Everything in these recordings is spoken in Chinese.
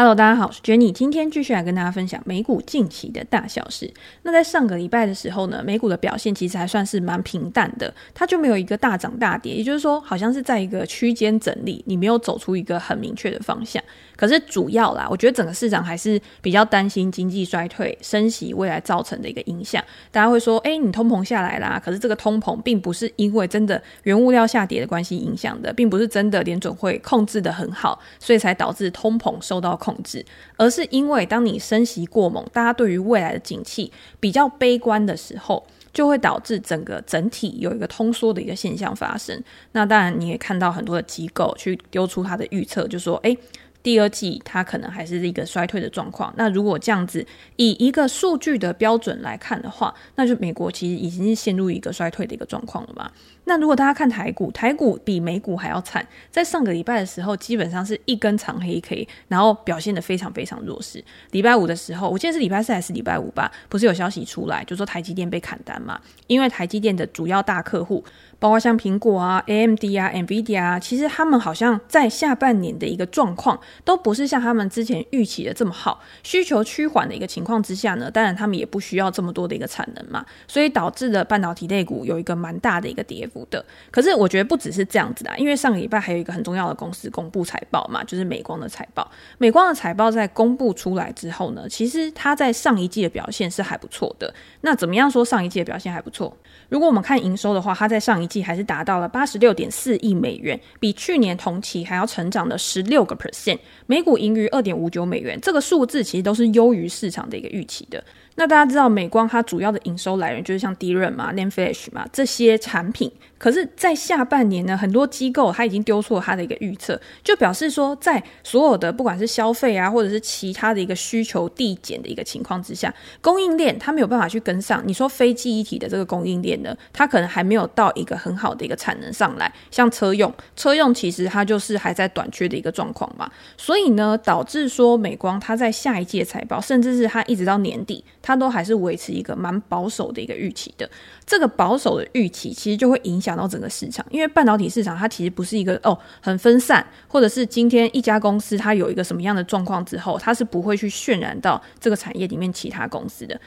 Hello，大家好，我是 Jenny，今天继续来跟大家分享美股近期的大小事。那在上个礼拜的时候呢，美股的表现其实还算是蛮平淡的，它就没有一个大涨大跌，也就是说，好像是在一个区间整理，你没有走出一个很明确的方向。可是主要啦，我觉得整个市场还是比较担心经济衰退、升息未来造成的一个影响。大家会说，哎，你通膨下来啦，可是这个通膨并不是因为真的原物料下跌的关系影响的，并不是真的联准会控制得很好，所以才导致通膨受到控制，而是因为当你升息过猛，大家对于未来的景气比较悲观的时候，就会导致整个整体有一个通缩的一个现象发生。那当然，你也看到很多的机构去丢出它的预测，就说，哎。第二季它可能还是一个衰退的状况。那如果这样子以一个数据的标准来看的话，那就美国其实已经是陷入一个衰退的一个状况了嘛。那如果大家看台股，台股比美股还要惨，在上个礼拜的时候，基本上是一根长黑 K，然后表现得非常非常弱势。礼拜五的时候，我记得是礼拜四还是礼拜五吧，不是有消息出来，就说台积电被砍单嘛？因为台积电的主要大客户，包括像苹果啊、AMD 啊、NVIDIA 啊，其实他们好像在下半年的一个状况，都不是像他们之前预期的这么好。需求趋缓的一个情况之下呢，当然他们也不需要这么多的一个产能嘛，所以导致了半导体类股有一个蛮大的一个跌幅。的，可是我觉得不只是这样子啊，因为上个礼拜还有一个很重要的公司公布财报嘛，就是美光的财报。美光的财报在公布出来之后呢，其实它在上一季的表现是还不错的。那怎么样说上一季的表现还不错？如果我们看营收的话，它在上一季还是达到了八十六点四亿美元，比去年同期还要成长了十六个 percent，每股盈余二点五九美元，这个数字其实都是优于市场的一个预期的。那大家知道美光它主要的营收来源就是像 DRAM 嘛、NAND Flash 嘛这些产品，可是，在下半年呢，很多机构它已经丢出了它的一个预测，就表示说，在所有的不管是消费啊，或者是其他的一个需求递减的一个情况之下，供应链它没有办法去跟上。你说非记忆体的这个供应链呢，它可能还没有到一个很好的一个产能上来，像车用，车用其实它就是还在短缺的一个状况嘛，所以呢，导致说美光它在下一季财报，甚至是它一直到年底。它都还是维持一个蛮保守的一个预期的，这个保守的预期其实就会影响到整个市场，因为半导体市场它其实不是一个哦很分散，或者是今天一家公司它有一个什么样的状况之后，它是不会去渲染到这个产业里面其他公司的。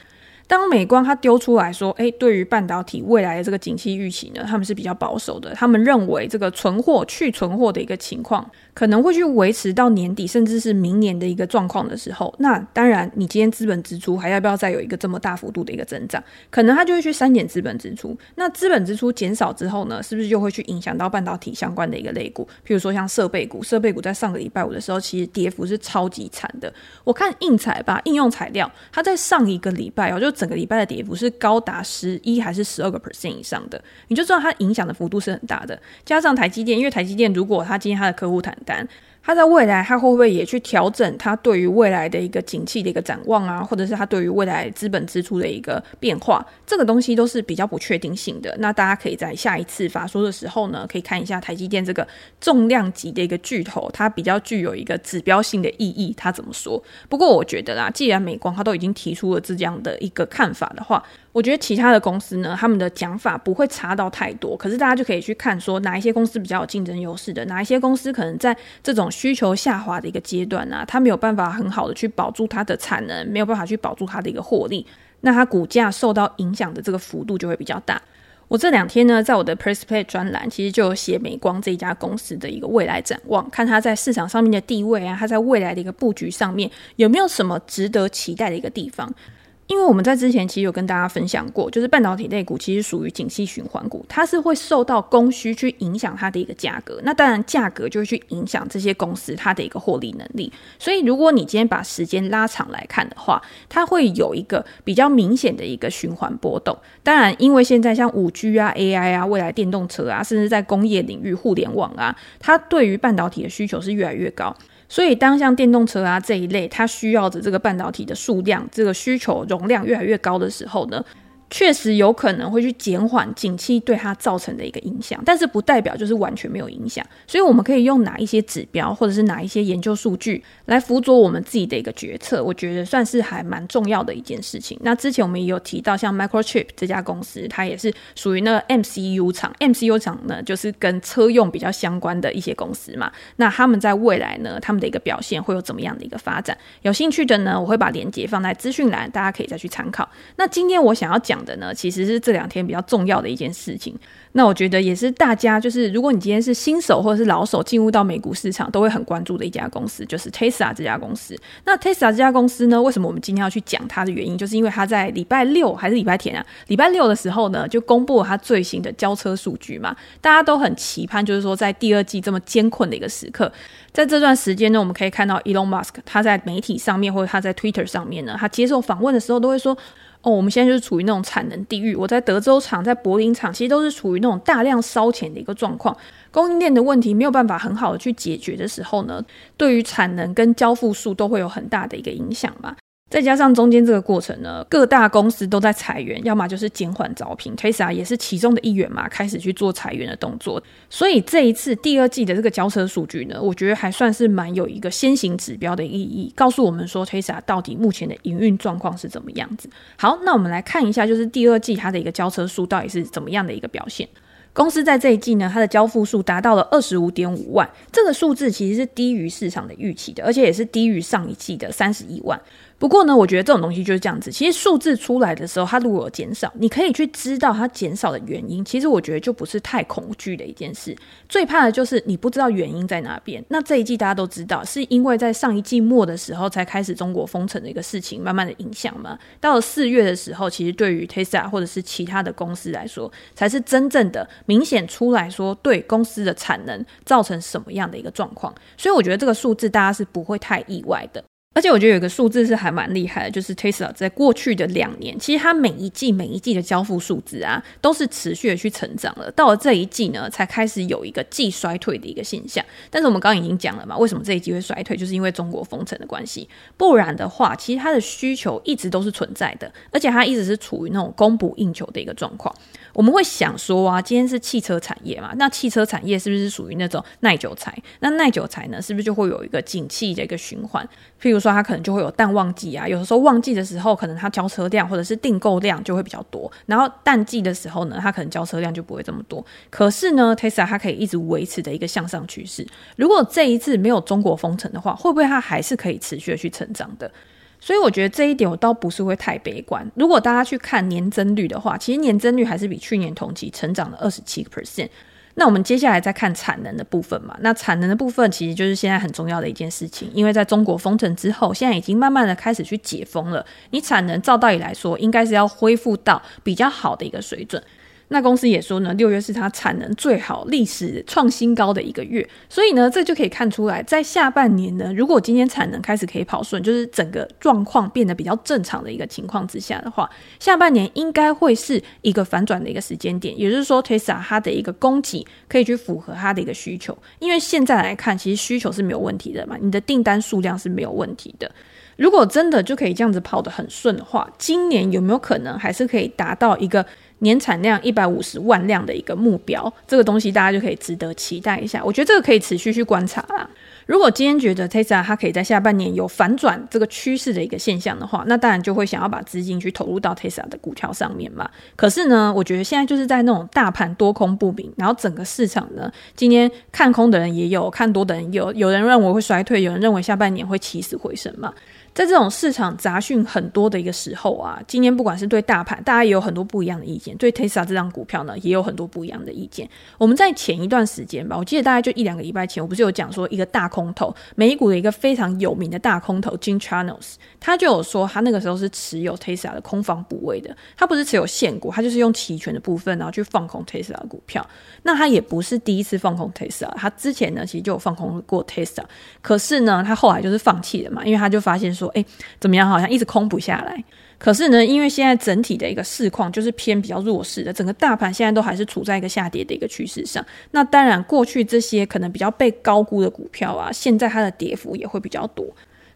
当美光它丢出来说，诶，对于半导体未来的这个景气预期呢，他们是比较保守的，他们认为这个存货去存货的一个情况。可能会去维持到年底，甚至是明年的一个状况的时候，那当然，你今天资本支出还要不要再有一个这么大幅度的一个增长？可能他就会去删减资本支出。那资本支出减少之后呢，是不是就会去影响到半导体相关的一个类股？譬如说像设备股，设备股在上个礼拜五的时候，其实跌幅是超级惨的。我看硬材吧，应用材料，它在上一个礼拜哦，就整个礼拜的跌幅是高达十一还是十二个 percent 以上的，你就知道它影响的幅度是很大的。加上台积电，因为台积电如果它今天它的客户谈单，他在未来，他会不会也去调整他对于未来的一个景气的一个展望啊，或者是他对于未来资本支出的一个变化，这个东西都是比较不确定性的。那大家可以在下一次发说的时候呢，可以看一下台积电这个重量级的一个巨头，它比较具有一个指标性的意义，它怎么说？不过我觉得啦，既然美光它都已经提出了这样的一个看法的话，我觉得其他的公司呢，他们的讲法不会差到太多。可是大家就可以去看说，哪一些公司比较有竞争优势的，哪一些公司可能在这种需求下滑的一个阶段啊，它没有办法很好的去保住它的产能，没有办法去保住它的一个获利，那它股价受到影响的这个幅度就会比较大。我这两天呢，在我的 Press Play 专栏，其实就有写美光这一家公司的一个未来展望，看它在市场上面的地位啊，它在未来的一个布局上面有没有什么值得期待的一个地方。因为我们在之前其实有跟大家分享过，就是半导体类股其实属于景气循环股，它是会受到供需去影响它的一个价格，那当然价格就会去影响这些公司它的一个获利能力。所以如果你今天把时间拉长来看的话，它会有一个比较明显的一个循环波动。当然，因为现在像五 G 啊、AI 啊、未来电动车啊，甚至在工业领域、互联网啊，它对于半导体的需求是越来越高。所以，当像电动车啊这一类，它需要的这个半导体的数量，这个需求容量越来越高的时候呢，确实有可能会去减缓景气对它造成的一个影响，但是不代表就是完全没有影响。所以我们可以用哪一些指标，或者是哪一些研究数据来辅佐我们自己的一个决策，我觉得算是还蛮重要的一件事情。那之前我们也有提到，像 Microchip 这家公司，它也是属于那个 MCU 厂，MCU 厂呢就是跟车用比较相关的一些公司嘛。那他们在未来呢，他们的一个表现会有怎么样的一个发展？有兴趣的呢，我会把链接放在资讯栏，大家可以再去参考。那今天我想要讲的呢，其实是这两天比较重要的一件事情。那我觉得也是大家就是，如果你今天是新手或者是老手进入到美股市场，都会很关注的一家公司，就是 Tesla 这家公司。那 Tesla 这家公司呢，为什么我们今天要去讲它的原因，就是因为它在礼拜六还是礼拜天啊？礼拜六的时候呢，就公布了它最新的交车数据嘛。大家都很期盼，就是说在第二季这么艰困的一个时刻，在这段时间呢，我们可以看到 Elon Musk 他在媒体上面或者他在 Twitter 上面呢，他接受访问的时候都会说。哦，我们现在就是处于那种产能地狱。我在德州厂、在柏林厂，其实都是处于那种大量烧钱的一个状况，供应链的问题没有办法很好的去解决的时候呢，对于产能跟交付数都会有很大的一个影响嘛。再加上中间这个过程呢，各大公司都在裁员，要么就是减缓招聘，Tesla 也是其中的一员嘛，开始去做裁员的动作。所以这一次第二季的这个交车数据呢，我觉得还算是蛮有一个先行指标的意义，告诉我们说 Tesla 到底目前的营运状况是怎么样子。好，那我们来看一下，就是第二季它的一个交车数到底是怎么样的一个表现。公司在这一季呢，它的交付数达到了二十五点五万，这个数字其实是低于市场的预期的，而且也是低于上一季的三十一万。不过呢，我觉得这种东西就是这样子。其实数字出来的时候，它如果有减少，你可以去知道它减少的原因。其实我觉得就不是太恐惧的一件事。最怕的就是你不知道原因在哪边。那这一季大家都知道，是因为在上一季末的时候才开始中国封城的一个事情，慢慢的影响嘛。到了四月的时候，其实对于 Tesla 或者是其他的公司来说，才是真正的明显出来说对公司的产能造成什么样的一个状况。所以我觉得这个数字大家是不会太意外的。而且我觉得有个数字是还蛮厉害的，就是 Tesla 在过去的两年，其实它每一季每一季的交付数字啊，都是持续的去成长了。到了这一季呢，才开始有一个季衰退的一个现象。但是我们刚刚已经讲了嘛，为什么这一季会衰退，就是因为中国封城的关系。不然的话，其实它的需求一直都是存在的，而且它一直是处于那种供不应求的一个状况。我们会想说啊，今天是汽车产业嘛，那汽车产业是不是属于那种耐久材？那耐久材呢，是不是就会有一个景气的一个循环？譬如说，它可能就会有淡旺季啊，有的时候旺季的时候，可能它交车量或者是订购量就会比较多，然后淡季的时候呢，它可能交车量就不会这么多。可是呢，Tesla 它可以一直维持的一个向上趋势。如果这一次没有中国封城的话，会不会它还是可以持续的去成长的？所以我觉得这一点我倒不是会太悲观。如果大家去看年增率的话，其实年增率还是比去年同期成长了二十七个 percent。那我们接下来再看产能的部分嘛。那产能的部分其实就是现在很重要的一件事情，因为在中国封城之后，现在已经慢慢的开始去解封了。你产能照道理来说，应该是要恢复到比较好的一个水准。那公司也说呢，六月是它产能最好、历史创新高的一个月，所以呢，这就可以看出来，在下半年呢，如果今天产能开始可以跑顺，就是整个状况变得比较正常的一个情况之下的话，下半年应该会是一个反转的一个时间点，也就是说，Tesla 它的一个供给可以去符合它的一个需求，因为现在来看，其实需求是没有问题的嘛，你的订单数量是没有问题的。如果真的就可以这样子跑得很顺的话，今年有没有可能还是可以达到一个年产量一百五十万辆的一个目标？这个东西大家就可以值得期待一下。我觉得这个可以持续去观察啦。如果今天觉得 Tesla 它可以在下半年有反转这个趋势的一个现象的话，那当然就会想要把资金去投入到 Tesla 的股票上面嘛。可是呢，我觉得现在就是在那种大盘多空不明，然后整个市场呢，今天看空的人也有，看多的人有，有人认为会衰退，有人认为下半年会起死回生嘛。在这种市场杂讯很多的一个时候啊，今天不管是对大盘，大家也有很多不一样的意见；对 Tesla 这张股票呢，也有很多不一样的意见。我们在前一段时间吧，我记得大概就一两个礼拜前，我不是有讲说一个大空头，美股的一个非常有名的大空头 Jim Chanos，他就有说他那个时候是持有 Tesla 的空方部位的，他不是持有现股，他就是用期权的部分然后去放空 Tesla 的股票。那他也不是第一次放空 Tesla，他之前呢其实就有放空过 Tesla，可是呢他后来就是放弃了嘛，因为他就发现说。说哎，怎么样？好像一直空不下来。可是呢，因为现在整体的一个市况就是偏比较弱势的，整个大盘现在都还是处在一个下跌的一个趋势上。那当然，过去这些可能比较被高估的股票啊，现在它的跌幅也会比较多。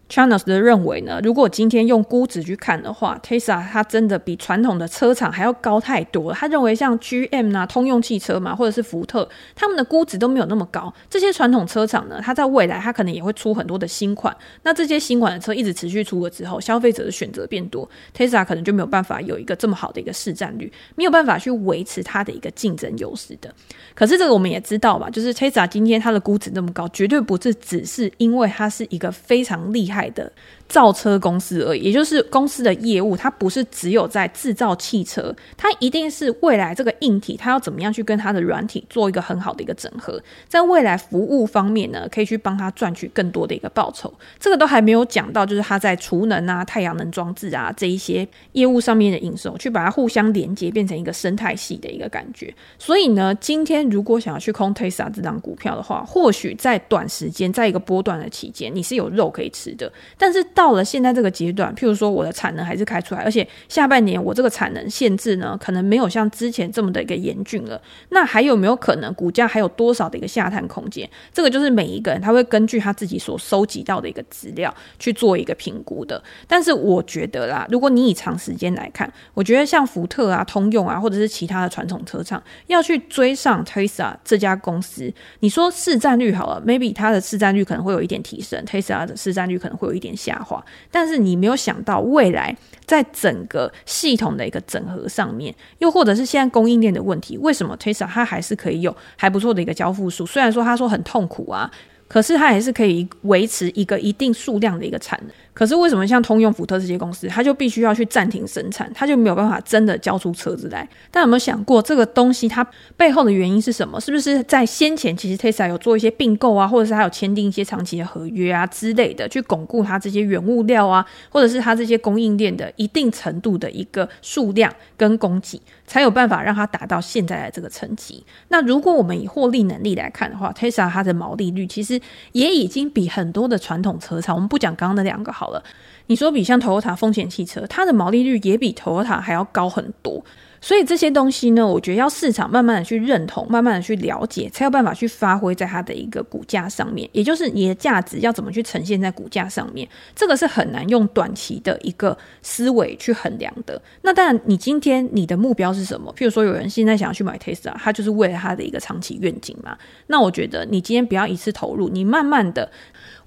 Chanos 的认为呢，如果今天用估值去看的话，Tesla 它真的比传统的车厂还要高太多了。他认为像 GM 啊、通用汽车嘛，或者是福特，他们的估值都没有那么高。这些传统车厂呢，它在未来它可能也会出很多的新款。那这些新款的车一直持续出了之后，消费者的选择变多，Tesla 可能就没有办法有一个这么好的一个市占率，没有办法去维持它的一个竞争优势的。可是这个我们也知道吧，就是 Tesla 今天它的估值那么高，绝对不是只是因为它是一个非常厉害。海的。造车公司而已，也就是公司的业务，它不是只有在制造汽车，它一定是未来这个硬体，它要怎么样去跟它的软体做一个很好的一个整合，在未来服务方面呢，可以去帮他赚取更多的一个报酬。这个都还没有讲到，就是它在储能啊、太阳能装置啊这一些业务上面的营收，去把它互相连接，变成一个生态系的一个感觉。所以呢，今天如果想要去空 Tesla 这张股票的话，或许在短时间，在一个波段的期间，你是有肉可以吃的，但是。到了现在这个阶段，譬如说我的产能还是开出来，而且下半年我这个产能限制呢，可能没有像之前这么的一个严峻了。那还有没有可能股价还有多少的一个下探空间？这个就是每一个人他会根据他自己所收集到的一个资料去做一个评估的。但是我觉得啦，如果你以长时间来看，我觉得像福特啊、通用啊，或者是其他的传统车厂要去追上 Tesla 这家公司，你说市占率好了，maybe 它的市占率可能会有一点提升，Tesla 的市占率可能会有一点下。但是你没有想到未来在整个系统的一个整合上面，又或者是现在供应链的问题，为什么 Tesla 它还是可以有还不错的一个交付数？虽然说他说很痛苦啊。可是它还是可以维持一个一定数量的一个产能。可是为什么像通用、福特这些公司，它就必须要去暂停生产，它就没有办法真的交出车子来？大家有没有想过这个东西它背后的原因是什么？是不是在先前其实 Tesla 有做一些并购啊，或者是它有签订一些长期的合约啊之类的，去巩固它这些原物料啊，或者是它这些供应链的一定程度的一个数量跟供给，才有办法让它达到现在的这个层级？那如果我们以获利能力来看的话，Tesla 它的毛利率其实。也已经比很多的传统车厂，我们不讲刚刚那两个好好了。你说比像 Toyota 丰田汽车，它的毛利率也比 Toyota 还要高很多。所以这些东西呢，我觉得要市场慢慢的去认同，慢慢的去了解，才有办法去发挥在它的一个股价上面。也就是你的价值要怎么去呈现在股价上面，这个是很难用短期的一个思维去衡量的。那当然，你今天你的目标是什么？譬如说，有人现在想要去买 Tesla，他就是为了他的一个长期愿景嘛。那我觉得你今天不要一次投入，你慢慢的。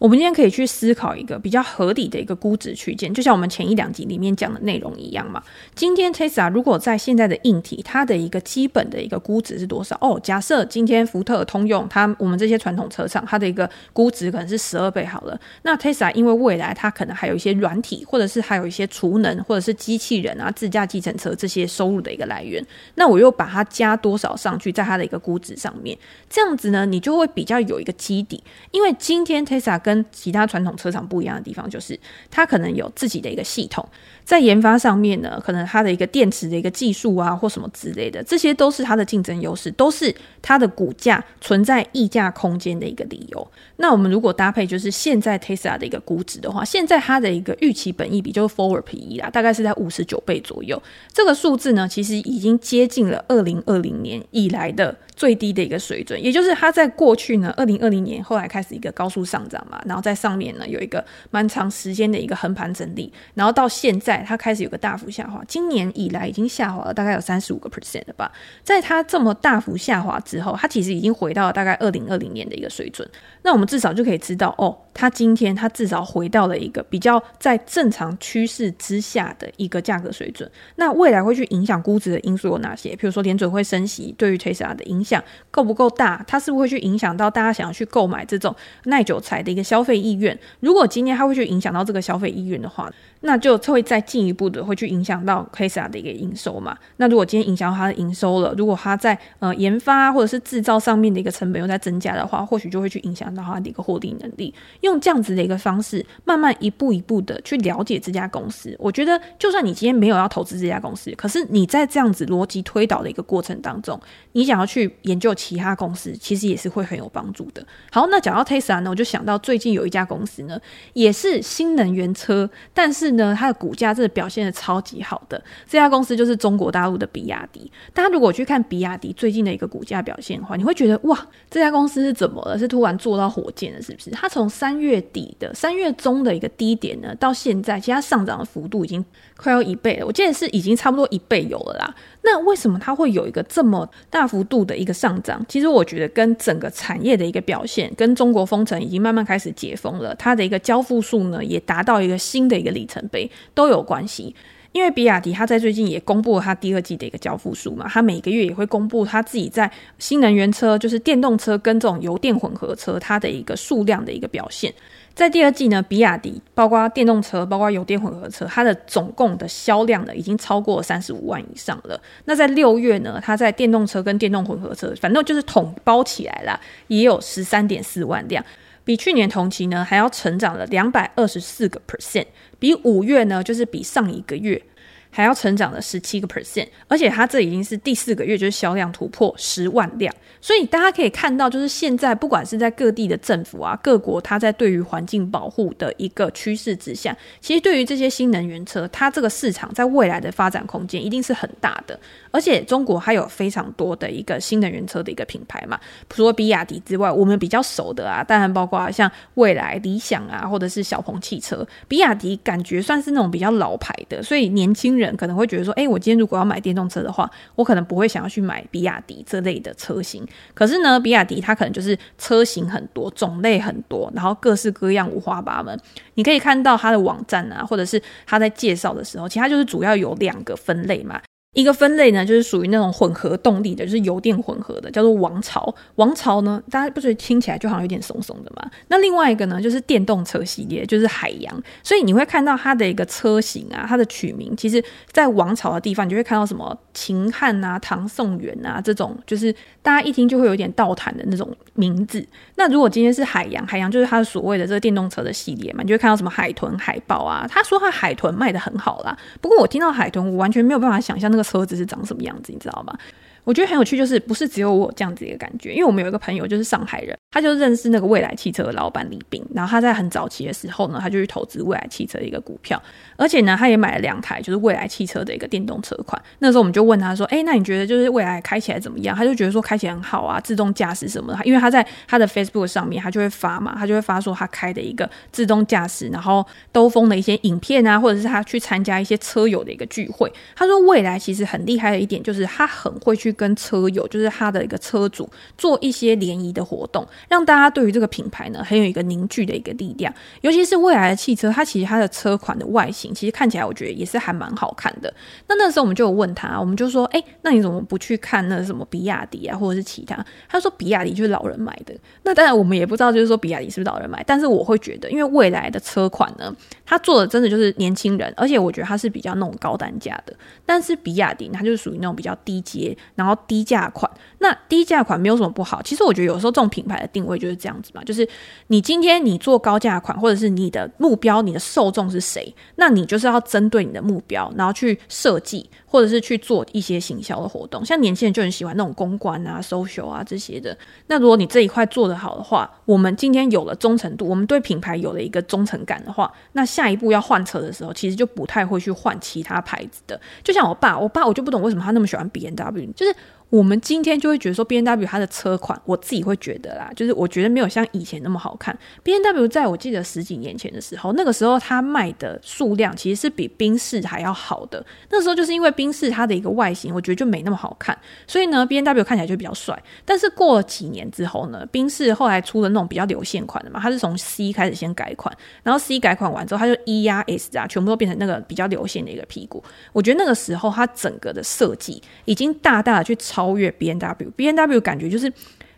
我们今天可以去思考一个比较合理的一个估值区间，就像我们前一两集里面讲的内容一样嘛。今天 Tesla 如果在现在的硬体，它的一个基本的一个估值是多少？哦，假设今天福特、通用，它我们这些传统车厂，它的一个估值可能是十二倍好了。那 Tesla 因为未来它可能还有一些软体，或者是还有一些储能，或者是机器人啊、自驾计程车这些收入的一个来源，那我又把它加多少上去，在它的一个估值上面，这样子呢，你就会比较有一个基底。因为今天 Tesla 跟跟其他传统车厂不一样的地方，就是它可能有自己的一个系统，在研发上面呢，可能它的一个电池的一个技术啊，或什么之类的，这些都是它的竞争优势，都是它的股价存在溢价空间的一个理由。那我们如果搭配就是现在 Tesla 的一个估值的话，现在它的一个预期本益比就是 Forward PE 啦，大概是在五十九倍左右。这个数字呢，其实已经接近了二零二零年以来的最低的一个水准，也就是它在过去呢，二零二零年后来开始一个高速上涨嘛。然后在上面呢，有一个蛮长时间的一个横盘整理，然后到现在它开始有个大幅下滑，今年以来已经下滑了大概有三十五个 percent 了吧。在它这么大幅下滑之后，它其实已经回到了大概二零二零年的一个水准。那我们至少就可以知道，哦，它今天它至少回到了一个比较在正常趋势之下的一个价格水准。那未来会去影响估值的因素有哪些？比如说联准会升息对于 Tesla 的影响够不够大？它是不是会去影响到大家想要去购买这种耐久材的一个消费意愿，如果今天它会去影响到这个消费意愿的话，那就会再进一步的会去影响到 Tesla 的一个营收嘛。那如果今天影响到它的营收了，如果它在呃研发或者是制造上面的一个成本又在增加的话，或许就会去影响到它的一个获利能力。用这样子的一个方式，慢慢一步一步的去了解这家公司，我觉得就算你今天没有要投资这家公司，可是你在这样子逻辑推导的一个过程当中，你想要去研究其他公司，其实也是会很有帮助的。好，那讲到 Tesla 呢，我就想到最近有一家公司呢，也是新能源车，但是呢，它的股价真的表现的超级好的。这家公司就是中国大陆的比亚迪。大家如果去看比亚迪最近的一个股价表现的话，你会觉得哇，这家公司是怎么了？是突然做到火箭了，是不是？它从三三月底的三月中的一个低点呢，到现在其实它上涨的幅度已经快要一倍了。我记得是已经差不多一倍有了啦。那为什么它会有一个这么大幅度的一个上涨？其实我觉得跟整个产业的一个表现，跟中国封城已经慢慢开始解封了，它的一个交付数呢也达到一个新的一个里程碑都有关系。因为比亚迪，它在最近也公布了它第二季的一个交付数嘛，它每个月也会公布它自己在新能源车，就是电动车跟这种油电混合车它的一个数量的一个表现。在第二季呢，比亚迪包括电动车，包括油电混合车，它的总共的销量呢已经超过三十五万以上了。那在六月呢，它在电动车跟电动混合车，反正就是统包起来啦，也有十三点四万辆。比去年同期呢还要成长了两百二十四个 percent，比五月呢就是比上一个月还要成长了十七个 percent，而且它这已经是第四个月就是销量突破十万辆。所以大家可以看到，就是现在不管是在各地的政府啊，各国它在对于环境保护的一个趋势之下，其实对于这些新能源车，它这个市场在未来的发展空间一定是很大的。而且中国还有非常多的一个新能源车的一个品牌嘛，除了比亚迪之外，我们比较熟的啊，当然包括像蔚来、理想啊，或者是小鹏汽车。比亚迪感觉算是那种比较老牌的，所以年轻人可能会觉得说，哎，我今天如果要买电动车的话，我可能不会想要去买比亚迪这类的车型。可是呢，比亚迪它可能就是车型很多，种类很多，然后各式各样，五花八门。你可以看到它的网站啊，或者是它在介绍的时候，其实它就是主要有两个分类嘛。一个分类呢，就是属于那种混合动力的，就是油电混合的，叫做王朝。王朝呢，大家不觉得听起来就好像有点怂怂的嘛？那另外一个呢，就是电动车系列，就是海洋。所以你会看到它的一个车型啊，它的取名，其实在王朝的地方，你就会看到什么秦汉啊、唐宋元啊这种，就是大家一听就会有点倒弹的那种名字。那如果今天是海洋，海洋就是它所谓的这个电动车的系列嘛，你就会看到什么海豚、海豹啊。他说他海豚卖得很好啦，不过我听到海豚，我完全没有办法想象那个。车子是长什么样子，你知道吗？我觉得很有趣，就是不是只有我这样子一个感觉，因为我们有一个朋友就是上海人，他就认识那个蔚来汽车的老板李斌，然后他在很早期的时候呢，他就去投资蔚来汽车的一个股票，而且呢，他也买了两台就是蔚来汽车的一个电动车款。那时候我们就问他说：“哎，那你觉得就是蔚来开起来怎么样？”他就觉得说开起来很好啊，自动驾驶什么的，因为他在他的 Facebook 上面，他就会发嘛，他就会发说他开的一个自动驾驶，然后兜风的一些影片啊，或者是他去参加一些车友的一个聚会。他说蔚来其实很厉害的一点就是他很会去跟车友。就是他的一个车主做一些联谊的活动，让大家对于这个品牌呢很有一个凝聚的一个力量。尤其是蔚来的汽车，它其实它的车款的外形，其实看起来我觉得也是还蛮好看的。那那时候我们就有问他，我们就说：“哎，那你怎么不去看那什么比亚迪啊，或者是其他？”他说：“比亚迪就是老人买的。”那当然我们也不知道，就是说比亚迪是不是老人买，但是我会觉得，因为蔚来的车款呢，它做的真的就是年轻人，而且我觉得它是比较那种高单价的。但是比亚迪它就是属于那种比较低阶，然后低价款。那低价款没有什么不好，其实我觉得有时候这种品牌的定位就是这样子嘛，就是你今天你做高价款，或者是你的目标、你的受众是谁，那你就是要针对你的目标，然后去设计或者是去做一些行销的活动。像年轻人就很喜欢那种公关啊、social 啊这些的。那如果你这一块做得好的话，我们今天有了忠诚度，我们对品牌有了一个忠诚感的话，那下一步要换车的时候，其实就不太会去换其他牌子的。就像我爸，我爸我就不懂为什么他那么喜欢 BMW，就是。我们今天就会觉得说，BMW 它的车款，我自己会觉得啦，就是我觉得没有像以前那么好看。BMW 在我记得十几年前的时候，那个时候它卖的数量其实是比宾士还要好的。那时候就是因为宾士它的一个外形，我觉得就没那么好看，所以呢，BMW 看起来就比较帅。但是过了几年之后呢，宾士后来出了那种比较流线款的嘛，它是从 C 开始先改款，然后 C 改款完之后，它就 E 呀 S 啊，全部都变成那个比较流线的一个屁股。我觉得那个时候它整个的设计已经大大的去超。超越 B N W，B N W 感觉就是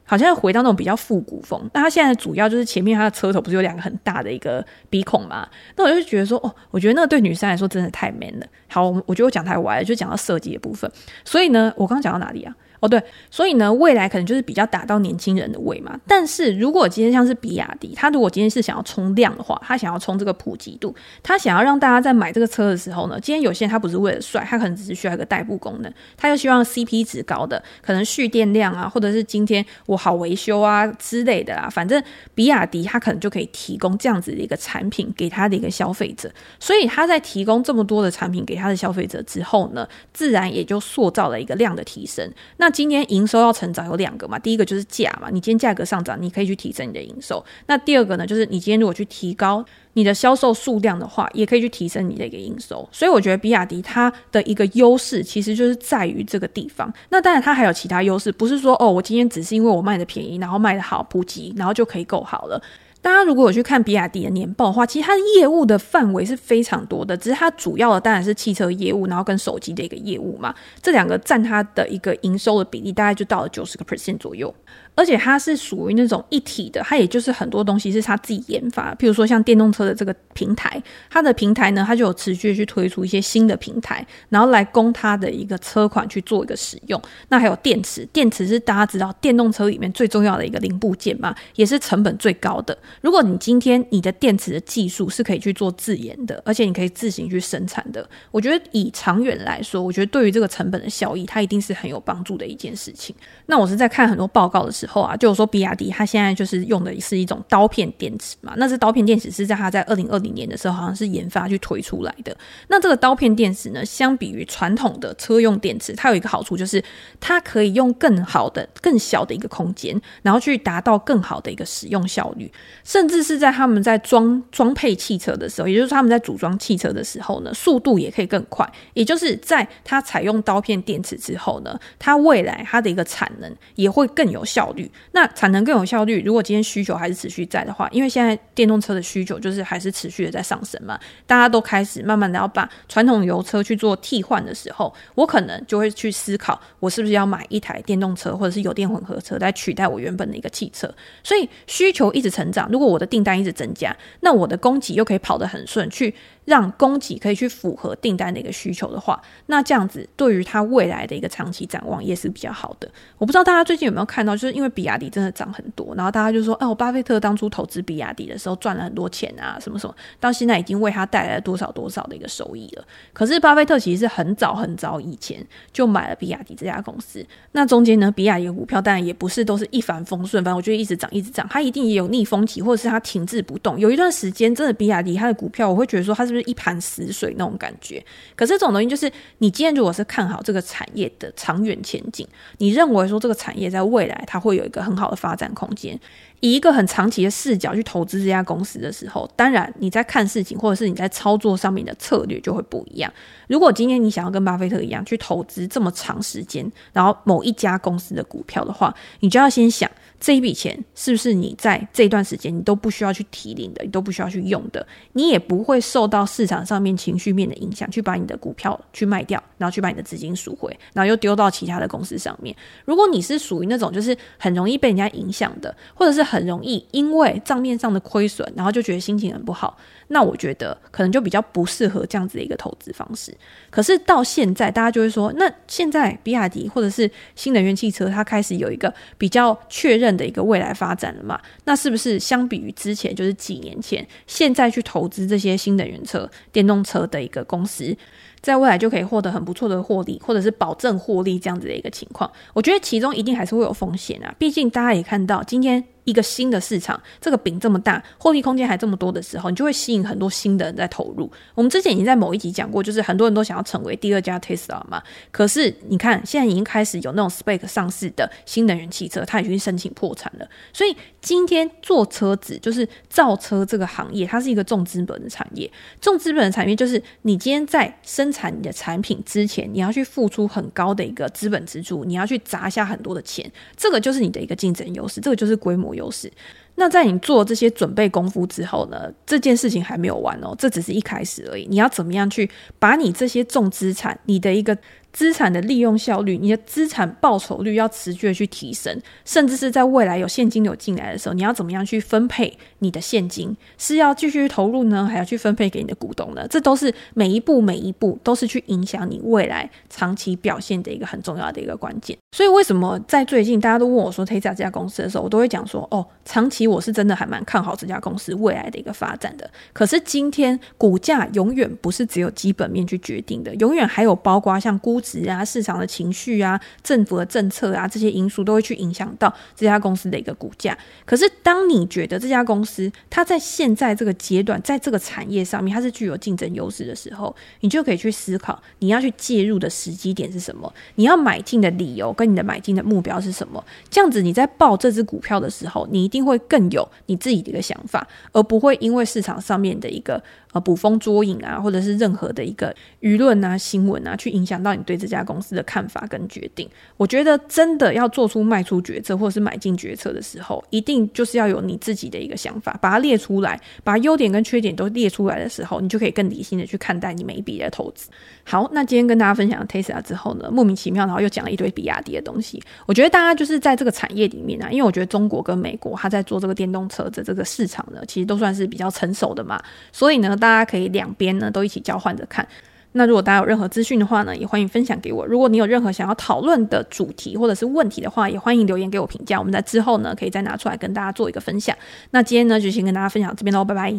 好像回到那种比较复古风。那它现在主要就是前面它的车头不是有两个很大的一个鼻孔嘛？那我就觉得说，哦，我觉得那对女生来说真的太 man 了。好，我觉得我讲太歪了，就讲到设计的部分。所以呢，我刚刚讲到哪里啊？哦，对，所以呢，未来可能就是比较打到年轻人的胃嘛。但是如果今天像是比亚迪，他如果今天是想要冲量的话，他想要冲这个普及度，他想要让大家在买这个车的时候呢，今天有些人他不是为了帅，他可能只是需要一个代步功能，他又希望 CP 值高的，可能蓄电量啊，或者是今天我好维修啊之类的啦。反正比亚迪他可能就可以提供这样子的一个产品给他的一个消费者。所以他在提供这么多的产品给他的消费者之后呢，自然也就塑造了一个量的提升。那今天营收要成长有两个嘛，第一个就是价嘛，你今天价格上涨，你可以去提升你的营收。那第二个呢，就是你今天如果去提高你的销售数量的话，也可以去提升你的一个营收。所以我觉得比亚迪它的一个优势其实就是在于这个地方。那当然它还有其他优势，不是说哦，我今天只是因为我卖的便宜，然后卖的好普及，然后就可以够好了。大家如果有去看比亚迪的年报的话，其实它的业务的范围是非常多的，只是它主要的当然是汽车业务，然后跟手机的一个业务嘛，这两个占它的一个营收的比例大概就到了九十个 percent 左右。而且它是属于那种一体的，它也就是很多东西是它自己研发，譬如说像电动车的这个平台，它的平台呢，它就有持续去推出一些新的平台，然后来供它的一个车款去做一个使用。那还有电池，电池是大家知道电动车里面最重要的一个零部件嘛，也是成本最高的。如果你今天你的电池的技术是可以去做自研的，而且你可以自行去生产的，我觉得以长远来说，我觉得对于这个成本的效益，它一定是很有帮助的一件事情。那我是在看很多报告的时候时候。之后啊，就说比亚迪它现在就是用的是一种刀片电池嘛，那这刀片电池是在它在二零二零年的时候好像是研发去推出来的。那这个刀片电池呢，相比于传统的车用电池，它有一个好处就是它可以用更好的、更小的一个空间，然后去达到更好的一个使用效率，甚至是在他们在装装配汽车的时候，也就是他们在组装汽车的时候呢，速度也可以更快。也就是在它采用刀片电池之后呢，它未来它的一个产能也会更有效率。那产能更有效率，如果今天需求还是持续在的话，因为现在电动车的需求就是还是持续的在上升嘛，大家都开始慢慢的要把传统油车去做替换的时候，我可能就会去思考，我是不是要买一台电动车或者是油电混合车来取代我原本的一个汽车。所以需求一直成长，如果我的订单一直增加，那我的供给又可以跑得很顺，去。让供给可以去符合订单的一个需求的话，那这样子对于它未来的一个长期展望也是比较好的。我不知道大家最近有没有看到，就是因为比亚迪真的涨很多，然后大家就说：“哦，巴菲特当初投资比亚迪的时候赚了很多钱啊，什么什么，到现在已经为他带来了多少多少的一个收益了。”可是巴菲特其实是很早很早以前就买了比亚迪这家公司。那中间呢，比亚迪的股票当然也不是都是一帆风顺，反正我觉得一直涨一直涨，它一定也有逆风期，或者是它停滞不动。有一段时间，真的比亚迪它的股票，我会觉得说它是。就是一盘死水那种感觉，可是这种东西就是你今天如果是看好这个产业的长远前景，你认为说这个产业在未来它会有一个很好的发展空间，以一个很长期的视角去投资这家公司的时候，当然你在看事情或者是你在操作上面的策略就会不一样。如果今天你想要跟巴菲特一样去投资这么长时间，然后某一家公司的股票的话，你就要先想。这一笔钱是不是你在这段时间你都不需要去提领的，你都不需要去用的，你也不会受到市场上面情绪面的影响，去把你的股票去卖掉，然后去把你的资金赎回，然后又丢到其他的公司上面。如果你是属于那种就是很容易被人家影响的，或者是很容易因为账面上的亏损，然后就觉得心情很不好，那我觉得可能就比较不适合这样子的一个投资方式。可是到现在，大家就会说，那现在比亚迪或者是新能源汽车，它开始有一个比较确认的一个未来发展了嘛？那是不是相比于之前，就是几年前，现在去投资这些新能源车、电动车的一个公司，在未来就可以获得很不错的获利，或者是保证获利这样子的一个情况？我觉得其中一定还是会有风险啊，毕竟大家也看到今天。一个新的市场，这个饼这么大，获利空间还这么多的时候，你就会吸引很多新的人在投入。我们之前已经在某一集讲过，就是很多人都想要成为第二家 Tesla 嘛。可是你看，现在已经开始有那种 SPAC 上市的新能源汽车，它已经申请破产了。所以今天做车子，就是造车这个行业，它是一个重资本的产业。重资本的产业就是你今天在生产你的产品之前，你要去付出很高的一个资本支出，你要去砸下很多的钱，这个就是你的一个竞争优势，这个就是规模。优势。那在你做这些准备功夫之后呢，这件事情还没有完哦，这只是一开始而已。你要怎么样去把你这些重资产，你的一个。资产的利用效率，你的资产报酬率要持续的去提升，甚至是在未来有现金流进来的时候，你要怎么样去分配你的现金？是要继续投入呢，还要去分配给你的股东呢？这都是每一步每一步都是去影响你未来长期表现的一个很重要的一个关键。所以为什么在最近大家都问我说 Tesla 这家公司的时候，我都会讲说，哦，长期我是真的还蛮看好这家公司未来的一个发展的。可是今天股价永远不是只有基本面去决定的，永远还有包括像估值啊、市场的情绪啊、政府的政策啊这些因素都会去影响到这家公司的一个股价。可是当你觉得这家公司它在现在这个阶段，在这个产业上面它是具有竞争优势的时候，你就可以去思考你要去介入的时机点是什么，你要买进的理由跟你的买进的目标是什么。这样子你在报这只股票的时候，你一定会更有你自己的一个想法，而不会因为市场上面的一个呃捕风捉影啊，或者是任何的一个舆论啊、新闻啊，去影响到你对这家公司的看法跟决定。我觉得真的要做出卖出决策或者是买进决策的时候，一定就是要有你自己的一个想法，把它列出来，把优点跟缺点都列出来的时候，你就可以更理性的去看待你每一笔的投资。好，那今天跟大家分享了 Tesla 之后呢，莫名其妙然后又讲了一堆比亚迪的东西。我觉得大家就是在这个产业里面啊，因为我觉得中国跟美国它在做这个电动车的这个市场呢，其实都算是比较成熟的嘛，所以呢，大家可以两边呢都一起交换着看。那如果大家有任何资讯的话呢，也欢迎分享给我。如果你有任何想要讨论的主题或者是问题的话，也欢迎留言给我评价。我们在之后呢，可以再拿出来跟大家做一个分享。那今天呢，就先跟大家分享这边喽，拜拜。